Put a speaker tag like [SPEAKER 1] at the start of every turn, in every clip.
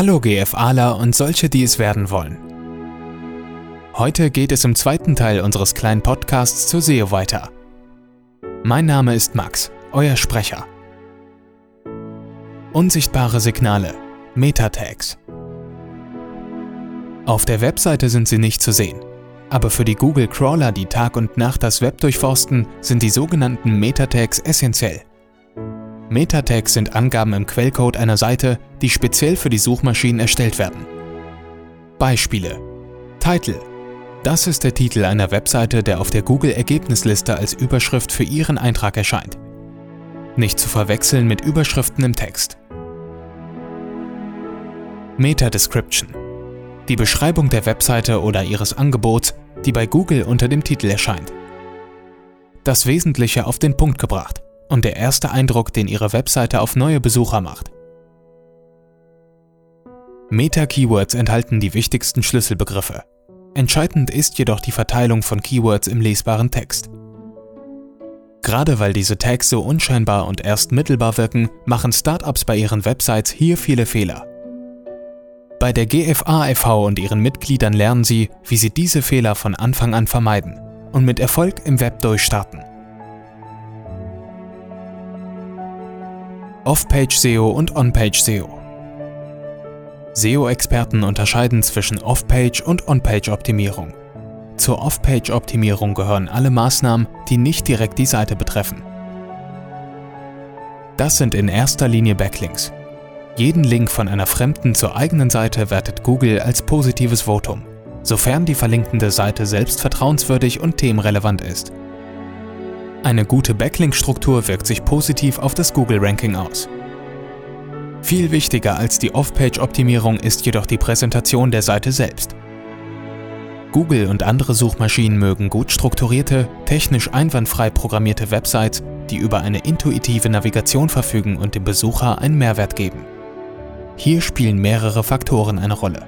[SPEAKER 1] Hallo GFAler und solche, die es werden wollen. Heute geht es im zweiten Teil unseres kleinen Podcasts zur SEO weiter. Mein Name ist Max, euer Sprecher. Unsichtbare Signale, Meta-Tags. Auf der Webseite sind sie nicht zu sehen, aber für die Google Crawler, die Tag und Nacht das Web durchforsten, sind die sogenannten Meta-Tags essentiell. Meta-Tags sind Angaben im Quellcode einer Seite, die speziell für die Suchmaschinen erstellt werden. Beispiele Title Das ist der Titel einer Webseite, der auf der Google-Ergebnisliste als Überschrift für Ihren Eintrag erscheint. Nicht zu verwechseln mit Überschriften im Text. Meta-Description Die Beschreibung der Webseite oder Ihres Angebots, die bei Google unter dem Titel erscheint. Das Wesentliche auf den Punkt gebracht und der erste Eindruck, den Ihre Webseite auf neue Besucher macht. Meta-Keywords enthalten die wichtigsten Schlüsselbegriffe. Entscheidend ist jedoch die Verteilung von Keywords im lesbaren Text. Gerade weil diese Tags so unscheinbar und erst mittelbar wirken, machen Startups bei ihren Websites hier viele Fehler. Bei der GFA e.V. und ihren Mitgliedern lernen sie, wie sie diese Fehler von Anfang an vermeiden und mit Erfolg im Web durchstarten. Off-Page SEO und On-Page SEO. SEO-Experten unterscheiden zwischen Off-Page und On-Page-Optimierung. Zur Off-Page-Optimierung gehören alle Maßnahmen, die nicht direkt die Seite betreffen. Das sind in erster Linie Backlinks. Jeden Link von einer fremden zur eigenen Seite wertet Google als positives Votum, sofern die verlinkende Seite selbst vertrauenswürdig und themenrelevant ist. Eine gute Backlink-Struktur wirkt sich positiv auf das Google-Ranking aus. Viel wichtiger als die Off-Page-Optimierung ist jedoch die Präsentation der Seite selbst. Google und andere Suchmaschinen mögen gut strukturierte, technisch einwandfrei programmierte Websites, die über eine intuitive Navigation verfügen und dem Besucher einen Mehrwert geben. Hier spielen mehrere Faktoren eine Rolle.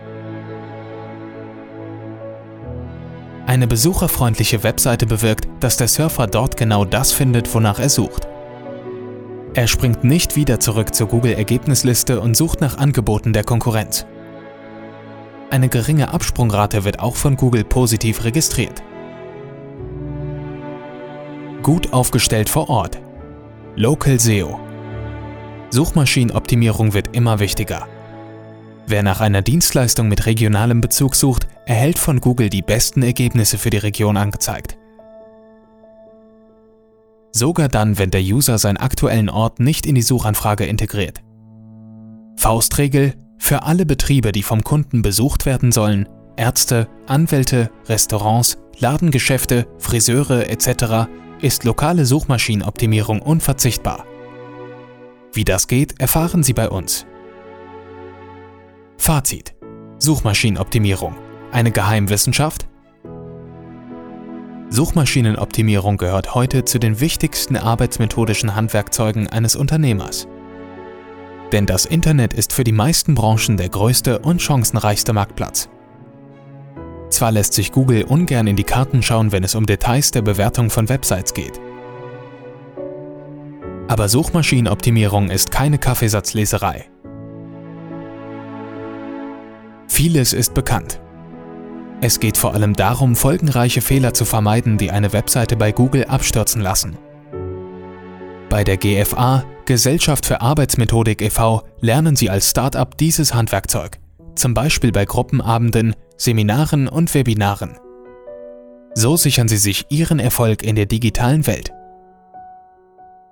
[SPEAKER 1] Eine besucherfreundliche Webseite bewirkt, dass der Surfer dort genau das findet, wonach er sucht. Er springt nicht wieder zurück zur Google-Ergebnisliste und sucht nach Angeboten der Konkurrenz. Eine geringe Absprungrate wird auch von Google positiv registriert. Gut aufgestellt vor Ort. Local SEO. Suchmaschinenoptimierung wird immer wichtiger. Wer nach einer Dienstleistung mit regionalem Bezug sucht, erhält von Google die besten Ergebnisse für die Region angezeigt. Sogar dann, wenn der User seinen aktuellen Ort nicht in die Suchanfrage integriert. Faustregel für alle Betriebe, die vom Kunden besucht werden sollen, Ärzte, Anwälte, Restaurants, Ladengeschäfte, Friseure etc. ist lokale Suchmaschinenoptimierung unverzichtbar. Wie das geht, erfahren Sie bei uns. Fazit. Suchmaschinenoptimierung. Eine Geheimwissenschaft? Suchmaschinenoptimierung gehört heute zu den wichtigsten arbeitsmethodischen Handwerkzeugen eines Unternehmers. Denn das Internet ist für die meisten Branchen der größte und chancenreichste Marktplatz. Zwar lässt sich Google ungern in die Karten schauen, wenn es um Details der Bewertung von Websites geht. Aber Suchmaschinenoptimierung ist keine Kaffeesatzleserei. Vieles ist bekannt. Es geht vor allem darum, folgenreiche Fehler zu vermeiden, die eine Webseite bei Google abstürzen lassen. Bei der GFA, Gesellschaft für Arbeitsmethodik e.V., lernen Sie als Startup dieses Handwerkzeug, zum Beispiel bei Gruppenabenden, Seminaren und Webinaren. So sichern Sie sich Ihren Erfolg in der digitalen Welt.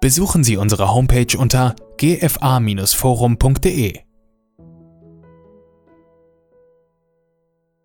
[SPEAKER 1] Besuchen Sie unsere Homepage unter gfa-forum.de.